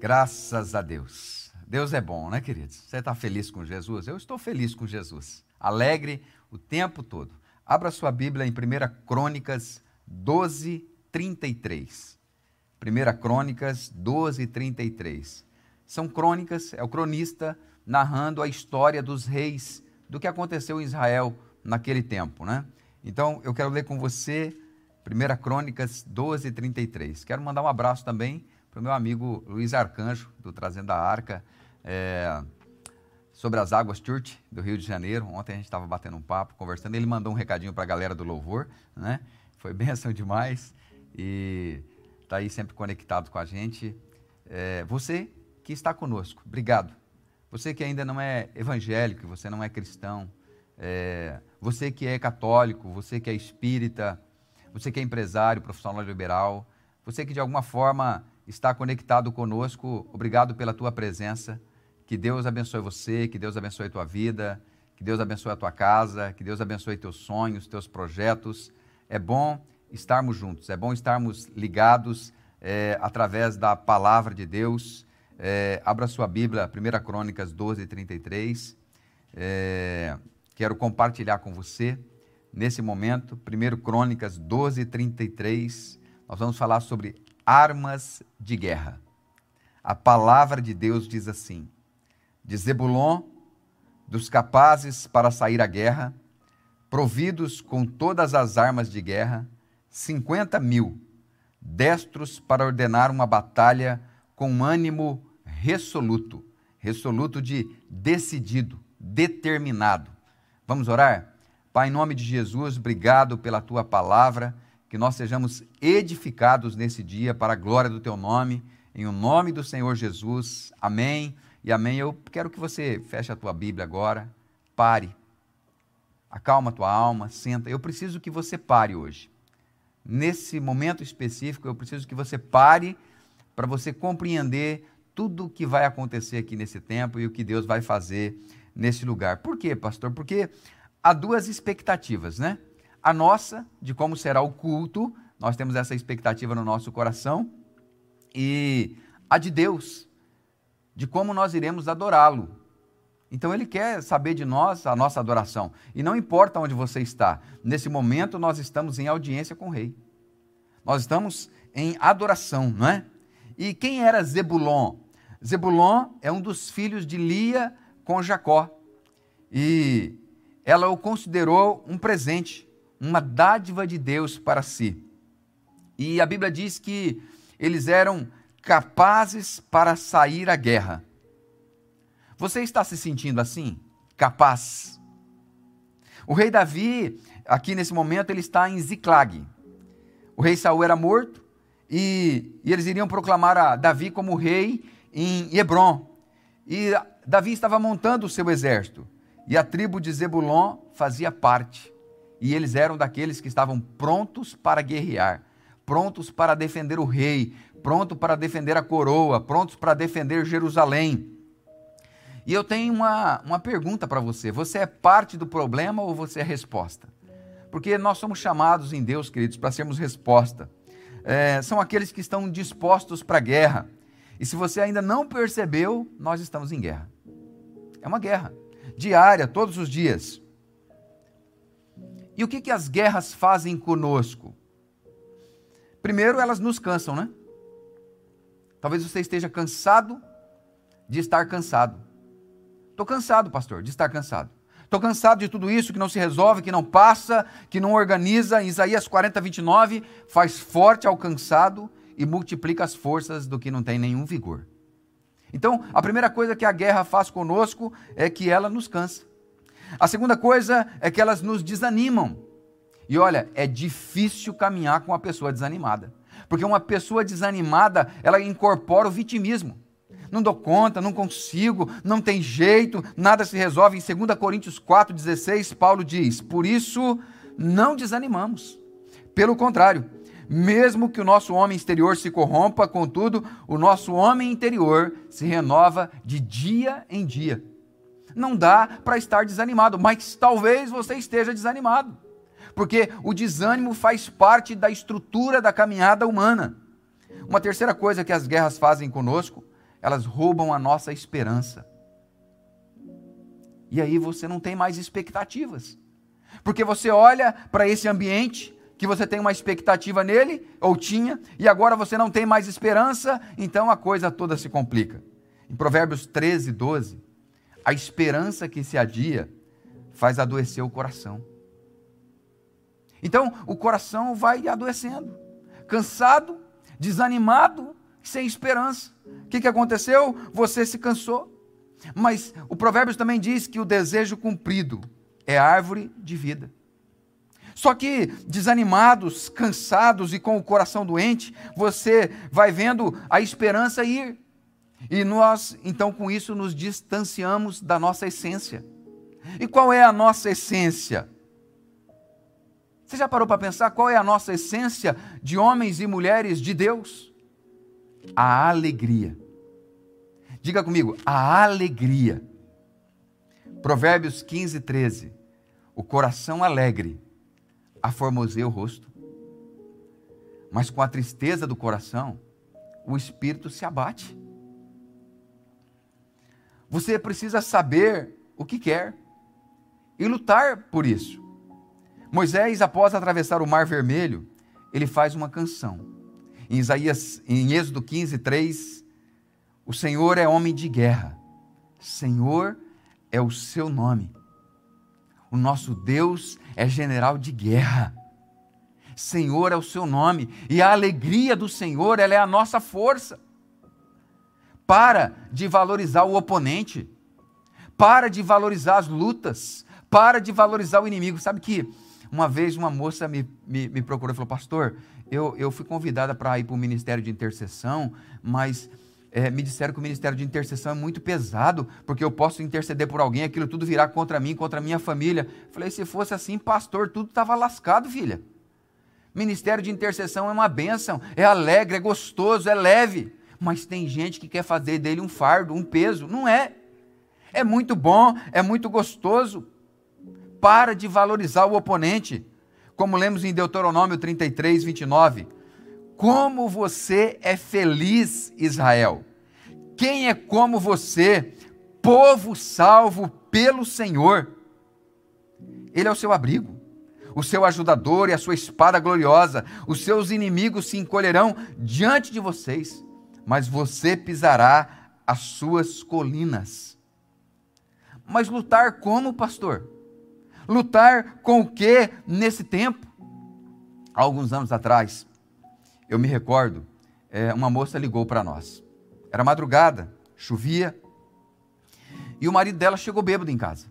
Graças a Deus. Deus é bom, né, queridos? Você está feliz com Jesus? Eu estou feliz com Jesus. Alegre o tempo todo. Abra sua Bíblia em 1 Crônicas 12, 33. 1 Crônicas 12, 33. São crônicas, é o cronista narrando a história dos reis, do que aconteceu em Israel naquele tempo, né? Então, eu quero ler com você 1 Crônicas 12, 33. Quero mandar um abraço também para o meu amigo Luiz Arcanjo, do Trazendo a Arca, é, sobre as águas Church, do Rio de Janeiro. Ontem a gente estava batendo um papo, conversando. Ele mandou um recadinho para a galera do Louvor, né? Foi bênção demais e está aí sempre conectado com a gente. É, você que está conosco, obrigado. Você que ainda não é evangélico, você não é cristão, é, você que é católico, você que é espírita, você que é empresário, profissional liberal, você que de alguma forma está conectado conosco. Obrigado pela tua presença. Que Deus abençoe você, que Deus abençoe a tua vida, que Deus abençoe a tua casa, que Deus abençoe teus sonhos, teus projetos. É bom estarmos juntos, é bom estarmos ligados é, através da palavra de Deus. É, abra sua Bíblia, 1 Crônicas 12, 33. É, quero compartilhar com você, nesse momento, 1 Crônicas 12, 33. Nós vamos falar sobre armas de guerra. A palavra de Deus diz assim: de Zebulon, dos capazes para sair à guerra, providos com todas as armas de guerra, cinquenta mil, destros para ordenar uma batalha com ânimo resoluto, resoluto de decidido, determinado. Vamos orar? Pai, em nome de Jesus, obrigado pela tua palavra que nós sejamos edificados nesse dia para a glória do teu nome, em o nome do Senhor Jesus. Amém e amém. Eu quero que você feche a tua Bíblia agora, pare, acalma a tua alma, senta. Eu preciso que você pare hoje. Nesse momento específico, eu preciso que você pare para você compreender tudo o que vai acontecer aqui nesse tempo e o que Deus vai fazer nesse lugar. Por quê, pastor? Porque há duas expectativas, né? A nossa, de como será o culto, nós temos essa expectativa no nosso coração, e a de Deus, de como nós iremos adorá-lo. Então ele quer saber de nós a nossa adoração. E não importa onde você está, nesse momento nós estamos em audiência com o rei. Nós estamos em adoração, não é? E quem era Zebulon? Zebulon é um dos filhos de Lia com Jacó. E ela o considerou um presente uma dádiva de Deus para si. E a Bíblia diz que eles eram capazes para sair à guerra. Você está se sentindo assim? Capaz? O rei Davi, aqui nesse momento, ele está em Ziclag. O rei Saul era morto e, e eles iriam proclamar a Davi como rei em Hebron. E Davi estava montando o seu exército. E a tribo de Zebulon fazia parte e eles eram daqueles que estavam prontos para guerrear, prontos para defender o rei, prontos para defender a coroa, prontos para defender Jerusalém. E eu tenho uma, uma pergunta para você: você é parte do problema ou você é resposta? Porque nós somos chamados em Deus, queridos, para sermos resposta. É, são aqueles que estão dispostos para a guerra. E se você ainda não percebeu, nós estamos em guerra. É uma guerra diária, todos os dias. E o que, que as guerras fazem conosco? Primeiro, elas nos cansam, né? Talvez você esteja cansado de estar cansado. Estou cansado, pastor, de estar cansado. Estou cansado de tudo isso que não se resolve, que não passa, que não organiza. Isaías 40, 29, faz forte ao cansado e multiplica as forças do que não tem nenhum vigor. Então, a primeira coisa que a guerra faz conosco é que ela nos cansa. A segunda coisa é que elas nos desanimam. E olha, é difícil caminhar com uma pessoa desanimada. Porque uma pessoa desanimada, ela incorpora o vitimismo. Não dou conta, não consigo, não tem jeito, nada se resolve. Em 2 Coríntios 4,16, Paulo diz: Por isso não desanimamos. Pelo contrário, mesmo que o nosso homem exterior se corrompa, contudo, o nosso homem interior se renova de dia em dia não dá para estar desanimado, mas talvez você esteja desanimado, porque o desânimo faz parte da estrutura da caminhada humana. Uma terceira coisa que as guerras fazem conosco elas roubam a nossa esperança. E aí você não tem mais expectativas. Porque você olha para esse ambiente que você tem uma expectativa nele, ou tinha, e agora você não tem mais esperança, então a coisa toda se complica. Em Provérbios 13, 12, a esperança que se adia faz adoecer o coração. Então o coração vai adoecendo, cansado, desanimado, sem esperança. O que, que aconteceu? Você se cansou. Mas o Provérbios também diz que o desejo cumprido é árvore de vida. Só que desanimados, cansados e com o coração doente, você vai vendo a esperança ir. E nós, então, com isso, nos distanciamos da nossa essência. E qual é a nossa essência? Você já parou para pensar qual é a nossa essência de homens e mulheres de Deus? A alegria. Diga comigo, a alegria. Provérbios 15, 13. O coração alegre aformoseia o rosto, mas com a tristeza do coração, o espírito se abate. Você precisa saber o que quer e lutar por isso. Moisés, após atravessar o Mar Vermelho, ele faz uma canção. Em Isaías, em Êxodo 15, 3, o Senhor é homem de guerra. Senhor é o seu nome. O nosso Deus é general de guerra. Senhor é o seu nome. E a alegria do Senhor, ela é a nossa força. Para de valorizar o oponente. Para de valorizar as lutas. Para de valorizar o inimigo. Sabe que uma vez uma moça me, me, me procurou e falou: Pastor, eu, eu fui convidada para ir para o ministério de intercessão, mas é, me disseram que o ministério de intercessão é muito pesado, porque eu posso interceder por alguém, aquilo tudo virá contra mim, contra a minha família. Falei, se fosse assim, pastor, tudo estava lascado, filha. Ministério de intercessão é uma bênção, é alegre, é gostoso, é leve. Mas tem gente que quer fazer dele um fardo, um peso. Não é. É muito bom, é muito gostoso. Para de valorizar o oponente. Como lemos em Deuteronômio 33, 29. Como você é feliz, Israel! Quem é como você, povo salvo pelo Senhor? Ele é o seu abrigo, o seu ajudador e a sua espada gloriosa. Os seus inimigos se encolherão diante de vocês, mas você pisará as suas colinas. Mas lutar como, pastor? Lutar com o que nesse tempo? Há alguns anos atrás, eu me recordo, é, uma moça ligou para nós. Era madrugada, chovia, e o marido dela chegou bêbado em casa.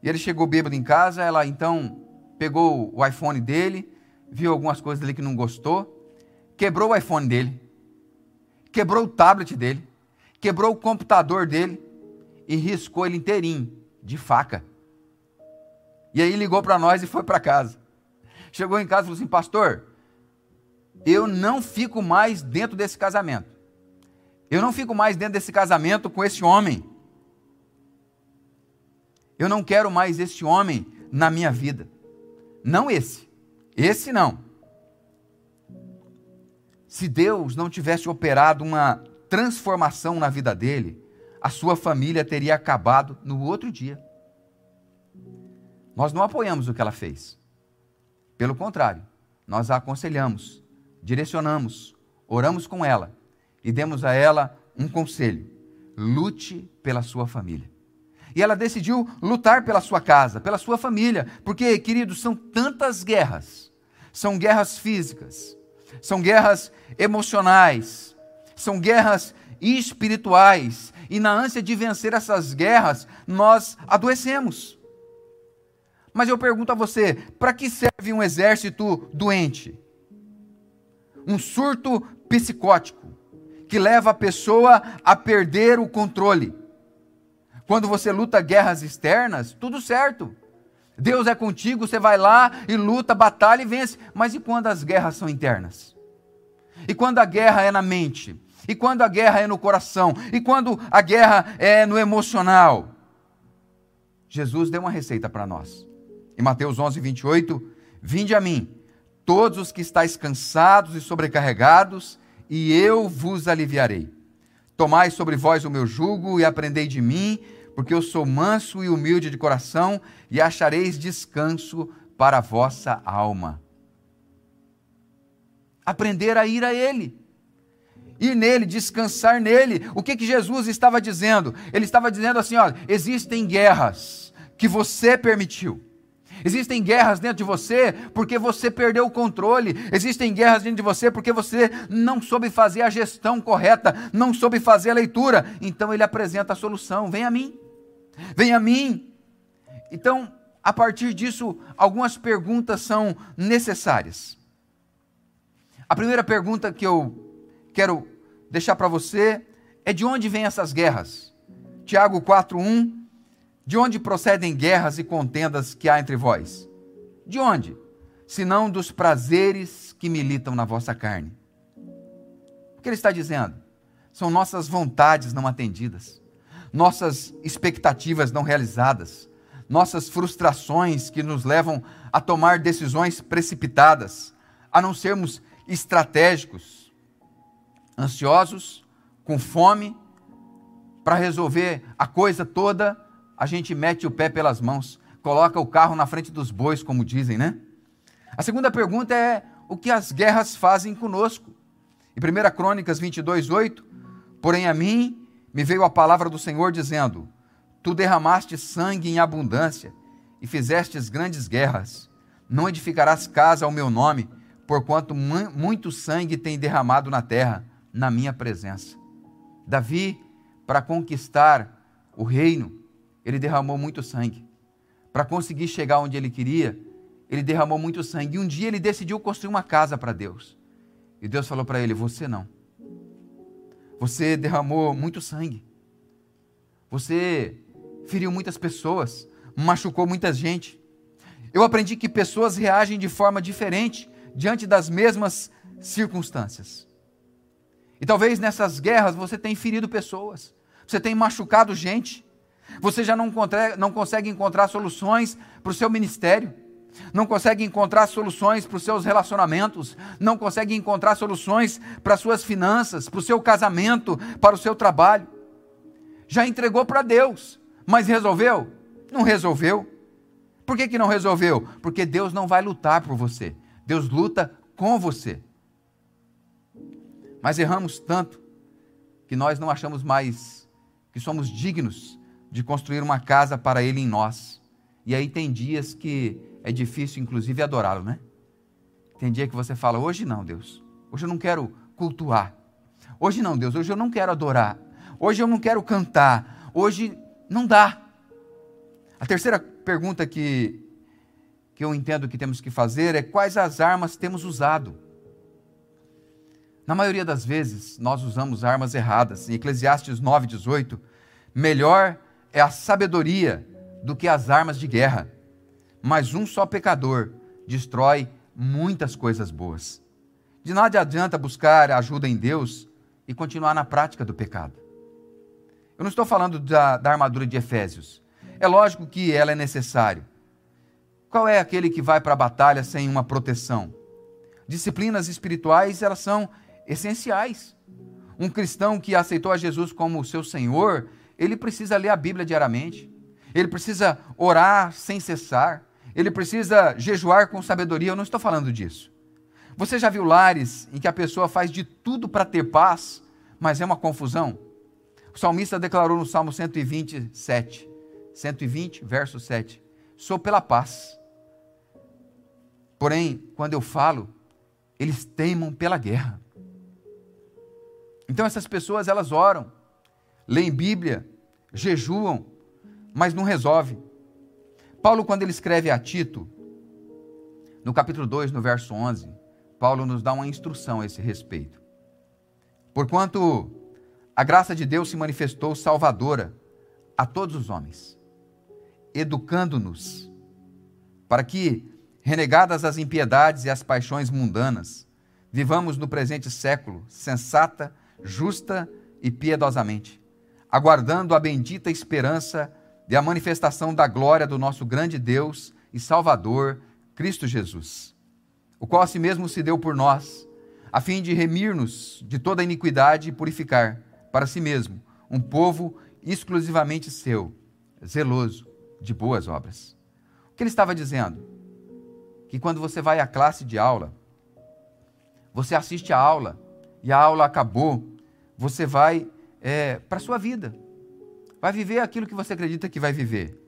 E ele chegou bêbado em casa, ela então pegou o iPhone dele, viu algumas coisas ali que não gostou, quebrou o iPhone dele, quebrou o tablet dele, quebrou o computador dele e riscou ele inteirinho, de faca. E aí ligou para nós e foi para casa. Chegou em casa e falou assim: Pastor, eu não fico mais dentro desse casamento. Eu não fico mais dentro desse casamento com esse homem. Eu não quero mais esse homem na minha vida. Não esse. Esse não. Se Deus não tivesse operado uma transformação na vida dele, a sua família teria acabado no outro dia. Nós não apoiamos o que ela fez. Pelo contrário, nós a aconselhamos direcionamos, oramos com ela e demos a ela um conselho: lute pela sua família. E ela decidiu lutar pela sua casa, pela sua família, porque, queridos, são tantas guerras. São guerras físicas, são guerras emocionais, são guerras espirituais. E na ânsia de vencer essas guerras, nós adoecemos. Mas eu pergunto a você: para que serve um exército doente? um surto psicótico que leva a pessoa a perder o controle. Quando você luta guerras externas, tudo certo. Deus é contigo, você vai lá e luta, batalha e vence. Mas e quando as guerras são internas? E quando a guerra é na mente? E quando a guerra é no coração? E quando a guerra é no emocional? Jesus deu uma receita para nós. Em Mateus 11, 28, Vinde a mim, todos os que estáis cansados e sobrecarregados, e eu vos aliviarei. Tomai sobre vós o meu jugo e aprendei de mim, porque eu sou manso e humilde de coração, e achareis descanso para a vossa alma. Aprender a ir a Ele. Ir nele, descansar nele. O que, que Jesus estava dizendo? Ele estava dizendo assim: olha, existem guerras que você permitiu. Existem guerras dentro de você porque você perdeu o controle. Existem guerras dentro de você porque você não soube fazer a gestão correta, não soube fazer a leitura. Então ele apresenta a solução: vem a mim. Vem a mim. Então, a partir disso, algumas perguntas são necessárias. A primeira pergunta que eu quero deixar para você é de onde vêm essas guerras? Tiago 4:1 de onde procedem guerras e contendas que há entre vós? De onde? Senão dos prazeres que militam na vossa carne. O que ele está dizendo? São nossas vontades não atendidas, nossas expectativas não realizadas, nossas frustrações que nos levam a tomar decisões precipitadas, a não sermos estratégicos, ansiosos, com fome, para resolver a coisa toda a gente mete o pé pelas mãos, coloca o carro na frente dos bois, como dizem, né? A segunda pergunta é o que as guerras fazem conosco. Em 1 Crônicas 22, 8, porém a mim me veio a palavra do Senhor dizendo: Tu derramaste sangue em abundância e fizestes grandes guerras. Não edificarás casa ao meu nome, porquanto muito sangue tem derramado na terra, na minha presença. Davi, para conquistar o reino, ele derramou muito sangue. Para conseguir chegar onde ele queria, ele derramou muito sangue. E um dia ele decidiu construir uma casa para Deus. E Deus falou para ele: Você não. Você derramou muito sangue. Você feriu muitas pessoas, machucou muita gente. Eu aprendi que pessoas reagem de forma diferente diante das mesmas circunstâncias. E talvez nessas guerras você tenha ferido pessoas, você tenha machucado gente, você já não, não consegue encontrar soluções para o seu ministério, não consegue encontrar soluções para os seus relacionamentos, não consegue encontrar soluções para as suas finanças, para o seu casamento, para o seu trabalho. Já entregou para Deus, mas resolveu? Não resolveu. Por que, que não resolveu? Porque Deus não vai lutar por você, Deus luta com você. Mas erramos tanto que nós não achamos mais que somos dignos de construir uma casa para Ele em nós. E aí tem dias que é difícil, inclusive, adorá-lo, né? Tem dia que você fala: hoje não, Deus. Hoje eu não quero cultuar. Hoje não, Deus. Hoje eu não quero adorar. Hoje eu não quero cantar. Hoje não dá. A terceira pergunta que, que eu entendo que temos que fazer é: quais as armas temos usado? Na maioria das vezes, nós usamos armas erradas. Em Eclesiastes 9,18, melhor é a sabedoria do que as armas de guerra. Mas um só pecador destrói muitas coisas boas. De nada adianta buscar ajuda em Deus e continuar na prática do pecado. Eu não estou falando da, da armadura de Efésios. É lógico que ela é necessária. Qual é aquele que vai para a batalha sem uma proteção? Disciplinas espirituais, elas são essenciais. Um cristão que aceitou a Jesus como seu Senhor, ele precisa ler a Bíblia diariamente, ele precisa orar sem cessar, ele precisa jejuar com sabedoria. Eu não estou falando disso. Você já viu lares em que a pessoa faz de tudo para ter paz, mas é uma confusão? O salmista declarou no Salmo 127, 120, verso 7: Sou pela paz. Porém, quando eu falo, eles teimam pela guerra. Então essas pessoas elas oram, leem Bíblia, jejuam, mas não resolve. Paulo, quando ele escreve a Tito, no capítulo 2, no verso 11, Paulo nos dá uma instrução a esse respeito. Porquanto a graça de Deus se manifestou salvadora a todos os homens, educando-nos, para que, renegadas as impiedades e as paixões mundanas, vivamos no presente século sensata, justa e piedosamente aguardando a bendita esperança de a manifestação da glória do nosso grande Deus e Salvador, Cristo Jesus, o qual a si mesmo se deu por nós, a fim de remir-nos de toda iniquidade e purificar para si mesmo um povo exclusivamente seu, zeloso de boas obras. O que ele estava dizendo? Que quando você vai à classe de aula, você assiste a aula e a aula acabou, você vai é, para a sua vida, vai viver aquilo que você acredita que vai viver.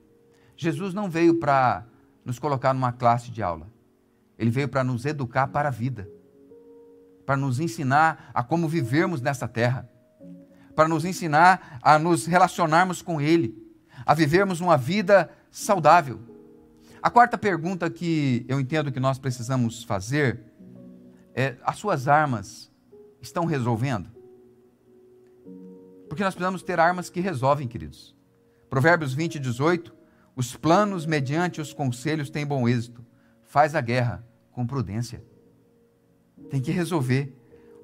Jesus não veio para nos colocar numa classe de aula, ele veio para nos educar para a vida, para nos ensinar a como vivermos nessa terra, para nos ensinar a nos relacionarmos com Ele, a vivermos uma vida saudável. A quarta pergunta que eu entendo que nós precisamos fazer é: as suas armas estão resolvendo? Porque nós precisamos ter armas que resolvem, queridos. Provérbios 20, 18: Os planos mediante os conselhos têm bom êxito. Faz a guerra com prudência. Tem que resolver.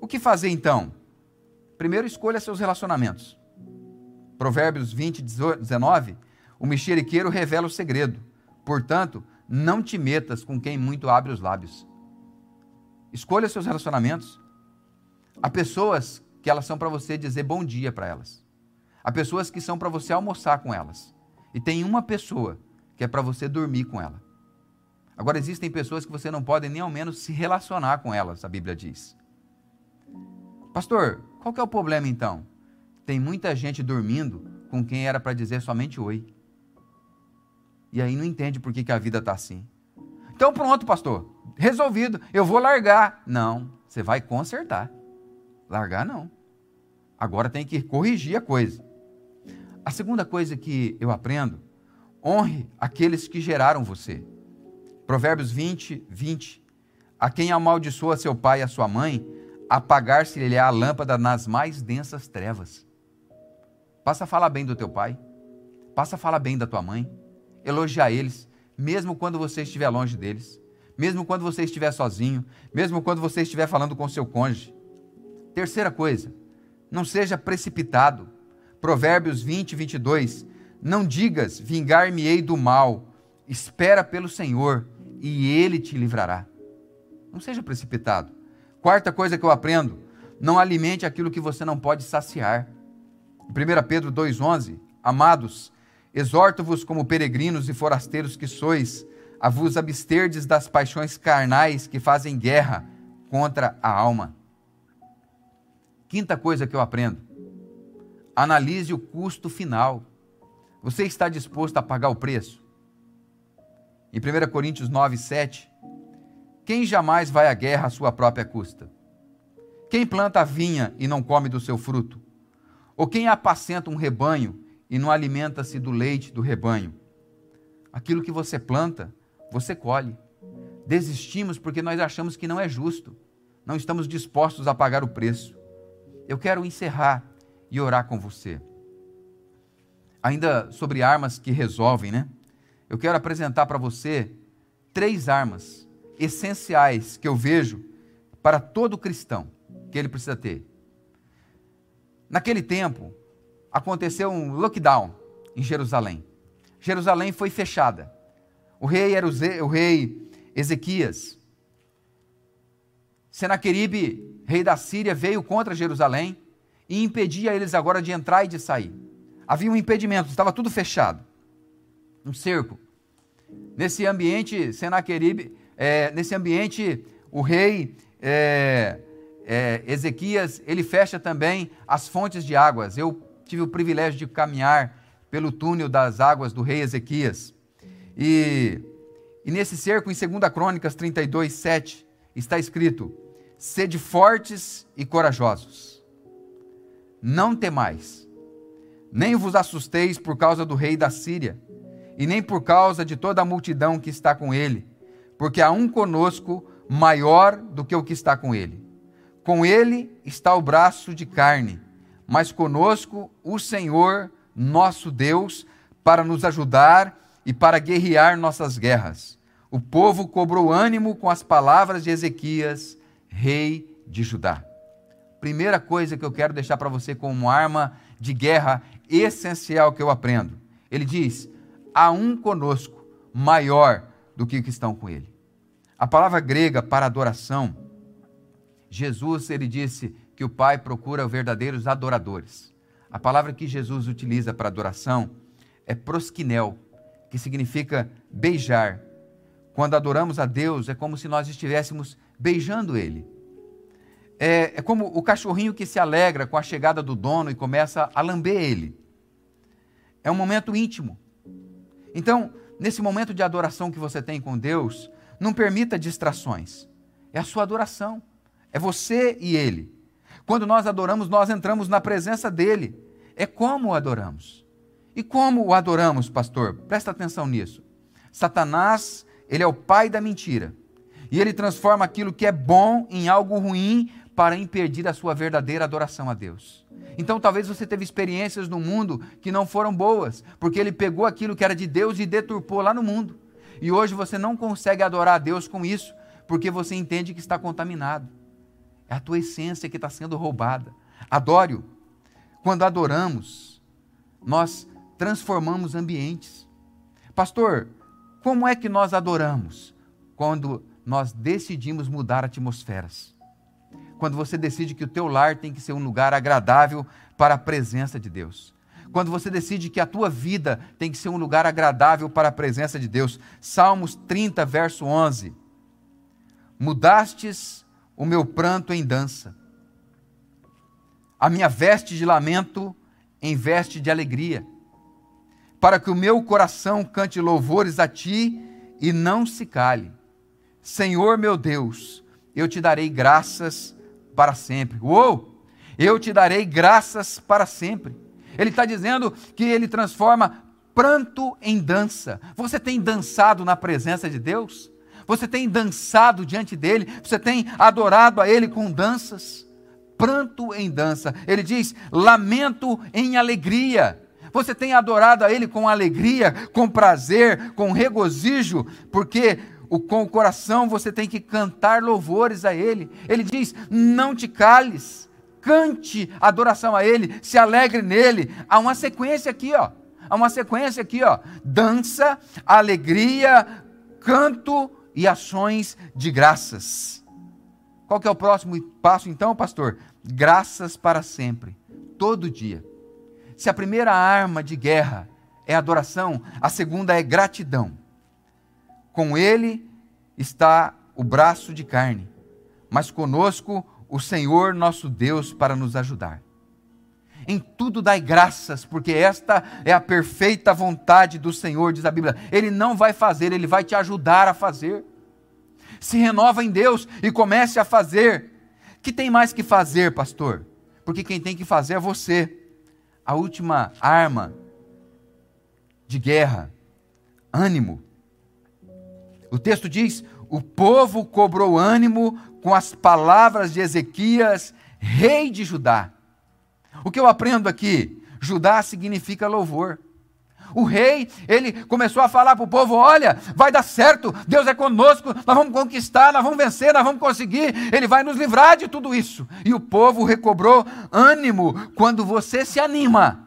O que fazer então? Primeiro, escolha seus relacionamentos. Provérbios 20, 19: O mexeriqueiro revela o segredo. Portanto, não te metas com quem muito abre os lábios. Escolha seus relacionamentos. Há pessoas que elas são para você dizer bom dia para elas. Há pessoas que são para você almoçar com elas. E tem uma pessoa que é para você dormir com ela. Agora, existem pessoas que você não pode nem ao menos se relacionar com elas, a Bíblia diz. Pastor, qual que é o problema então? Tem muita gente dormindo com quem era para dizer somente oi. E aí não entende por que, que a vida está assim. Então pronto, pastor. Resolvido. Eu vou largar. Não, você vai consertar. Largar não. Agora tem que corrigir a coisa. A segunda coisa que eu aprendo, honre aqueles que geraram você. Provérbios 20, 20. A quem amaldiçoa seu pai e a sua mãe, apagar-se-lhe a lâmpada nas mais densas trevas. Passa a falar bem do teu pai, passa a falar bem da tua mãe, elogiar eles, mesmo quando você estiver longe deles, mesmo quando você estiver sozinho, mesmo quando você estiver falando com seu cônjuge. Terceira coisa, não seja precipitado. Provérbios 20, 22. Não digas, vingar-me-ei do mal, espera pelo Senhor e ele te livrará. Não seja precipitado. Quarta coisa que eu aprendo: não alimente aquilo que você não pode saciar. 1 Pedro 2,11: Amados, exorto-vos como peregrinos e forasteiros que sois, a vos absterdes das paixões carnais que fazem guerra contra a alma. Quinta coisa que eu aprendo: analise o custo final. Você está disposto a pagar o preço? Em 1 Coríntios 9, 7, quem jamais vai à guerra à sua própria custa? Quem planta vinha e não come do seu fruto? Ou quem apacenta um rebanho e não alimenta-se do leite do rebanho? Aquilo que você planta, você colhe. Desistimos porque nós achamos que não é justo. Não estamos dispostos a pagar o preço. Eu quero encerrar e orar com você. Ainda sobre armas que resolvem, né? Eu quero apresentar para você três armas essenciais que eu vejo para todo cristão que ele precisa ter. Naquele tempo, aconteceu um lockdown em Jerusalém. Jerusalém foi fechada. O rei era o, rei Ezequias. Senaqueribe, rei da Síria, veio contra Jerusalém e impedia eles agora de entrar e de sair. Havia um impedimento, estava tudo fechado. Um cerco. Nesse ambiente, Senaqueribe é, nesse ambiente, o rei é, é, Ezequias, ele fecha também as fontes de águas. Eu tive o privilégio de caminhar pelo túnel das águas do rei Ezequias. E, e nesse cerco, em 2 Crônicas 32, 7, está escrito: Sede fortes e corajosos, não temais, nem vos assusteis por causa do rei da Síria, e nem por causa de toda a multidão que está com ele porque há um conosco maior do que o que está com ele. Com ele está o braço de carne, mas conosco o Senhor, nosso Deus, para nos ajudar e para guerrear nossas guerras. O povo cobrou ânimo com as palavras de Ezequias, rei de Judá. Primeira coisa que eu quero deixar para você como arma de guerra essencial que eu aprendo. Ele diz: há um conosco maior do que que estão com ele. A palavra grega para adoração, Jesus ele disse que o Pai procura verdadeiros adoradores. A palavra que Jesus utiliza para adoração é prosquinel, que significa beijar. Quando adoramos a Deus, é como se nós estivéssemos beijando Ele. É, é, como o cachorrinho que se alegra com a chegada do dono e começa a lamber ele. É um momento íntimo. Então, nesse momento de adoração que você tem com Deus, não permita distrações. É a sua adoração. É você e Ele. Quando nós adoramos, nós entramos na presença dEle. É como o adoramos. E como o adoramos, pastor? Presta atenção nisso. Satanás, ele é o pai da mentira. E ele transforma aquilo que é bom em algo ruim para impedir a sua verdadeira adoração a Deus. Então talvez você teve experiências no mundo que não foram boas, porque ele pegou aquilo que era de Deus e deturpou lá no mundo. E hoje você não consegue adorar a Deus com isso, porque você entende que está contaminado. É a tua essência que está sendo roubada. Adore-o. Quando adoramos, nós transformamos ambientes. Pastor, como é que nós adoramos? Quando nós decidimos mudar atmosferas. Quando você decide que o teu lar tem que ser um lugar agradável para a presença de Deus. Quando você decide que a tua vida tem que ser um lugar agradável para a presença de Deus. Salmos 30, verso 11. Mudastes o meu pranto em dança, a minha veste de lamento em veste de alegria, para que o meu coração cante louvores a ti e não se cale. Senhor meu Deus, eu te darei graças para sempre. Uou! Eu te darei graças para sempre. Ele está dizendo que ele transforma pranto em dança. Você tem dançado na presença de Deus? Você tem dançado diante dele? Você tem adorado a ele com danças? Pranto em dança. Ele diz: lamento em alegria. Você tem adorado a ele com alegria, com prazer, com regozijo, porque o, com o coração você tem que cantar louvores a Ele. Ele diz: não te cales, cante adoração a Ele, se alegre nele. Há uma sequência aqui, ó. Há uma sequência aqui, ó. Dança, alegria, canto e ações de graças. Qual que é o próximo passo então, pastor? Graças para sempre, todo dia. Se a primeira arma de guerra é adoração, a segunda é gratidão. Com ele está o braço de carne, mas conosco o Senhor nosso Deus para nos ajudar. Em tudo dai graças, porque esta é a perfeita vontade do Senhor, diz a Bíblia. Ele não vai fazer, ele vai te ajudar a fazer. Se renova em Deus e comece a fazer. Que tem mais que fazer, pastor? Porque quem tem que fazer é você. A última arma de guerra, ânimo. O texto diz: o povo cobrou ânimo com as palavras de Ezequias, rei de Judá. O que eu aprendo aqui? Judá significa louvor. O rei, ele começou a falar para o povo: olha, vai dar certo, Deus é conosco, nós vamos conquistar, nós vamos vencer, nós vamos conseguir, Ele vai nos livrar de tudo isso. E o povo recobrou ânimo quando você se anima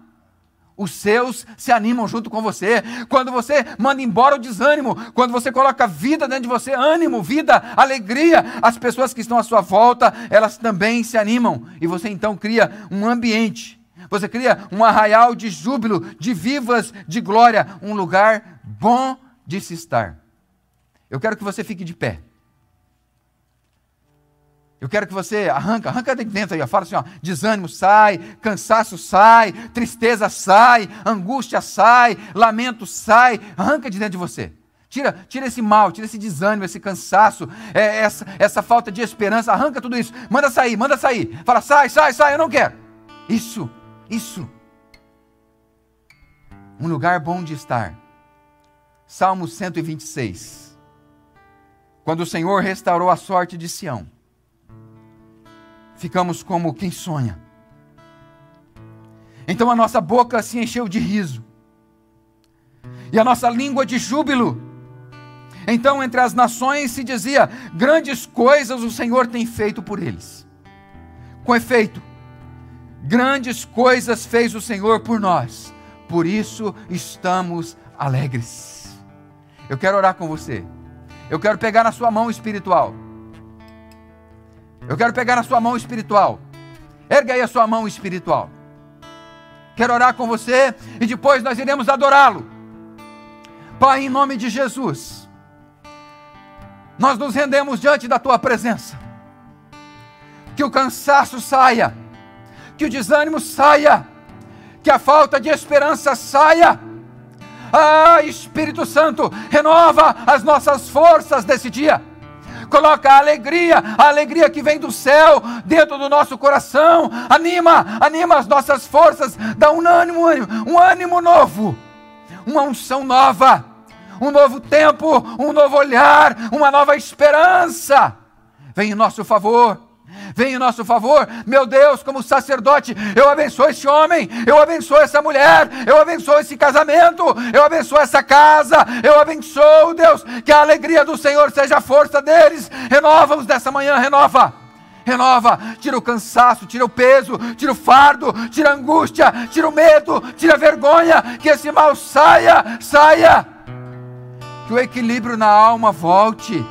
os seus se animam junto com você. Quando você manda embora o desânimo, quando você coloca vida dentro de você, ânimo, vida, alegria, as pessoas que estão à sua volta, elas também se animam. E você então cria um ambiente, você cria um arraial de júbilo, de vivas, de glória, um lugar bom de se estar. Eu quero que você fique de pé. Eu quero que você arranca, arranca de dentro aí, fala assim, ó, desânimo sai, cansaço sai, tristeza sai, angústia sai, lamento sai, arranca de dentro de você. Tira, tira esse mal, tira esse desânimo, esse cansaço, é, essa, essa falta de esperança, arranca tudo isso. Manda sair, manda sair. Fala, sai, sai, sai, eu não quero. Isso, isso. Um lugar bom de estar. Salmo 126. Quando o Senhor restaurou a sorte de Sião ficamos como quem sonha. Então a nossa boca se encheu de riso, e a nossa língua de júbilo. Então entre as nações se dizia: grandes coisas o Senhor tem feito por eles. Com efeito, grandes coisas fez o Senhor por nós, por isso estamos alegres. Eu quero orar com você. Eu quero pegar na sua mão espiritual eu quero pegar na sua mão espiritual. Erga aí a sua mão espiritual. quero orar com você e depois nós iremos adorá-lo. Pai, em nome de Jesus, nós nos rendemos diante da tua presença. Que o cansaço saia, que o desânimo saia, que a falta de esperança saia. Ah, Espírito Santo, renova as nossas forças desse dia coloca a alegria, a alegria que vem do céu dentro do nosso coração, anima, anima as nossas forças, dá um ânimo, um ânimo novo, uma unção nova, um novo tempo, um novo olhar, uma nova esperança. Vem em nosso favor vem em nosso favor. Meu Deus, como sacerdote, eu abençoo esse homem, eu abençoo essa mulher, eu abençoo esse casamento, eu abençoo essa casa, eu abençoo, Deus, que a alegria do Senhor seja a força deles. Renova-os dessa manhã, renova renova, tira o cansaço, tira o peso, tira o fardo, tira a angústia, tira o medo, tira a vergonha, que esse mal saia, saia. Que o equilíbrio na alma volte,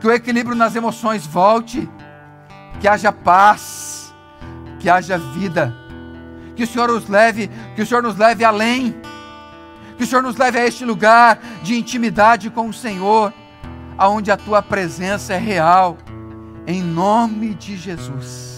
que o equilíbrio nas emoções volte, que haja paz, que haja vida, que o Senhor nos leve, que o Senhor nos leve além, que o Senhor nos leve a este lugar de intimidade com o Senhor, aonde a tua presença é real, em nome de Jesus.